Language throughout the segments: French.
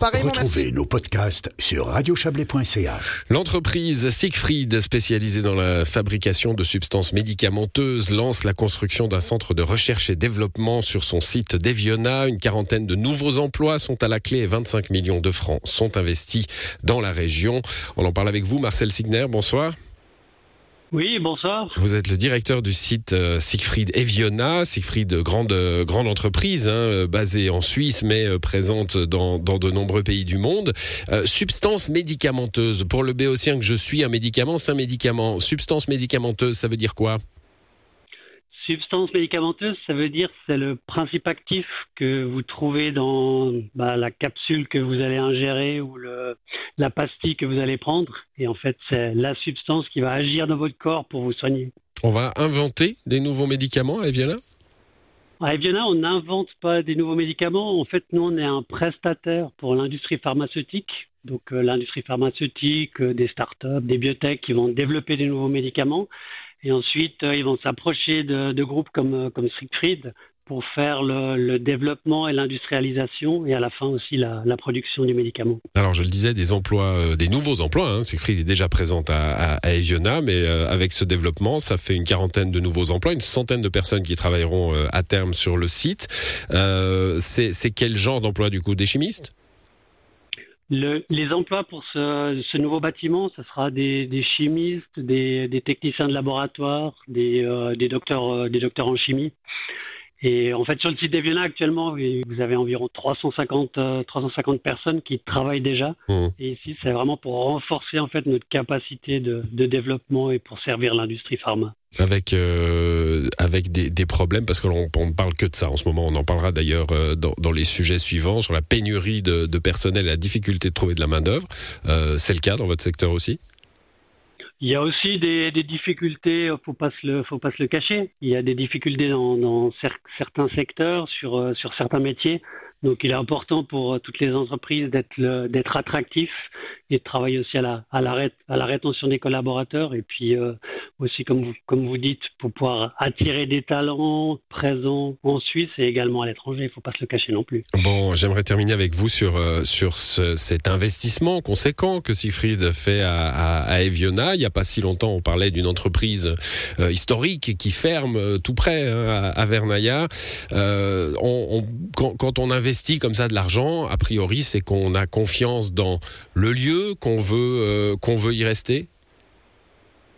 Pareil, Retrouvez nos podcasts sur radiochablais.ch. L'entreprise Siegfried, spécialisée dans la fabrication de substances médicamenteuses, lance la construction d'un centre de recherche et développement sur son site d'Eviona. Une quarantaine de nouveaux emplois sont à la clé et 25 millions de francs sont investis dans la région. On en parle avec vous, Marcel Signer. Bonsoir. Oui, bonsoir. Vous êtes le directeur du site euh, Siegfried Eviona. Siegfried, grande, euh, grande entreprise, hein, euh, basée en Suisse, mais présente dans, dans, de nombreux pays du monde. substance médicamenteuse. Pour le béotien que je suis, un médicament, c'est un médicament. Substance médicamenteuse, ça veut dire quoi? Substance médicamenteuse, ça veut dire c'est le principe actif que vous trouvez dans bah, la capsule que vous allez ingérer ou le, la pastille que vous allez prendre. Et en fait, c'est la substance qui va agir dans votre corps pour vous soigner. On va inventer des nouveaux médicaments à Eviana? À Eviana, on n'invente pas des nouveaux médicaments. En fait, nous, on est un prestataire pour l'industrie pharmaceutique. Donc, euh, l'industrie pharmaceutique, euh, des startups, des biotech qui vont développer des nouveaux médicaments. Et ensuite, euh, ils vont s'approcher de, de, groupes comme, euh, comme Siegfried pour faire le, le développement et l'industrialisation et à la fin aussi la, la, production du médicament. Alors je le disais, des emplois, euh, des nouveaux emplois. Hein. Siegfried est déjà présente à, à, à Eviona, mais euh, avec ce développement, ça fait une quarantaine de nouveaux emplois, une centaine de personnes qui travailleront euh, à terme sur le site. C'est quel genre d'emploi du coup? Des chimistes? Le, les emplois pour ce, nouveau bâtiment, ce sera des, chimistes, des, des, techniciens de laboratoire, des, euh, des, docteurs, euh, des docteurs en chimie. Et en fait, sur le site d'Eviona, actuellement, vous avez environ 350, 350 euh, personnes qui travaillent déjà. Mmh. Et ici, c'est vraiment pour renforcer en fait notre capacité de, de développement et pour servir l'industrie pharma avec euh, avec des, des, problèmes parce qu'on ne parle que de ça en ce moment. On en parlera d'ailleurs euh, dans, dans, les sujets suivants sur la pénurie de, de, personnel et la difficulté de trouver de la main d'œuvre. Euh, c'est le cas dans votre secteur aussi? Il y a aussi des, des difficultés, faut pas se le, faut pas se le cacher. Il y a des difficultés dans, dans certains secteurs, sur euh, sur certains métiers. Donc, il est important pour euh, toutes les entreprises d'être d'être attractifs et de travailler aussi à la à la, à la rétention des collaborateurs et puis euh, aussi comme vous comme vous dites pour pouvoir attirer des talents présents en Suisse et également à l'étranger. Il faut pas se le cacher non plus. Bon, j'aimerais terminer avec vous sur euh, sur ce, cet investissement conséquent que Siegfried fait à, Eviona. Il y a pas si longtemps, on parlait d'une entreprise euh, historique qui ferme tout près hein, à, Vernaya. Quand, on investit comme ça de l'argent, a priori, c'est qu'on a confiance dans le lieu, qu'on veut, euh, qu'on veut y rester?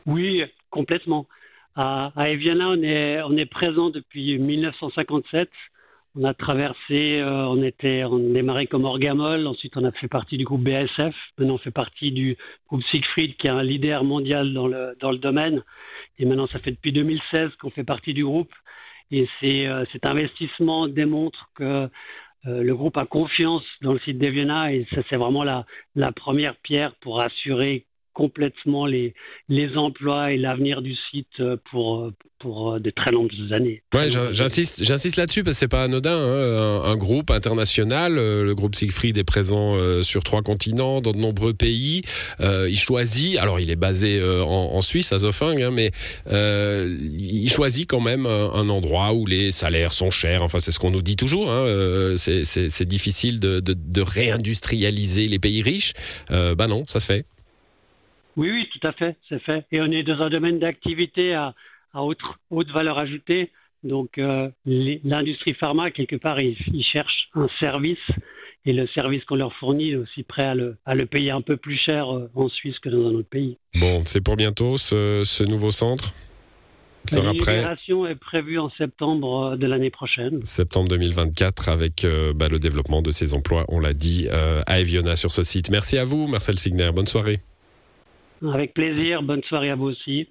Oui, complètement. À, à Eviana, on est, on est présent depuis 1957. On a traversé, euh, on était, on démarrait comme Orgamol, ensuite on a fait partie du groupe BASF, maintenant on fait partie du groupe Siegfried qui est un leader mondial dans le, dans le domaine. Et maintenant ça fait depuis 2016 qu'on fait partie du groupe. Et euh, cet investissement démontre que euh, le groupe a confiance dans le site d'Eviana et ça c'est vraiment la, la première pierre pour assurer complètement les, emplois et l'avenir du site euh, pour, pour euh, de très nombreuses années. Ouais, j'insiste, j'insiste là-dessus parce que c'est pas anodin. Hein, un, groupe international, euh, le groupe Siegfried est présent sur trois continents, dans de nombreux pays. Euh, il choisit, alors il est basé en, Suisse, à Zofing, hein, mais euh, il choisit quand même un, endroit où les salaires sont chers. Enfin, c'est ce qu'on nous dit toujours. Hein, c'est difficile de, réindustrialiser les pays riches. bah non, ça se fait. Oui, oui, tout à fait, c'est fait. Et on est dans un domaine d'activité à, à haute, haute, valeur ajoutée. Donc euh, l'industrie pharma, quelque part, ils, ils, cherchent un service et le service qu'on leur fournit est aussi prêt à le, à le payer un peu plus cher euh, en Suisse que dans un autre pays. Bon, c'est pour bientôt ce, ce nouveau centre? Sera prêt? est prévue en septembre euh, de l'année prochaine. Septembre 2024 avec euh, bah, le développement de ces emplois, on l'a dit, euh, à Eviona sur ce site. Merci à vous, Marcel Signer. Bonne soirée. Avec plaisir. Bonne soirée à vous aussi.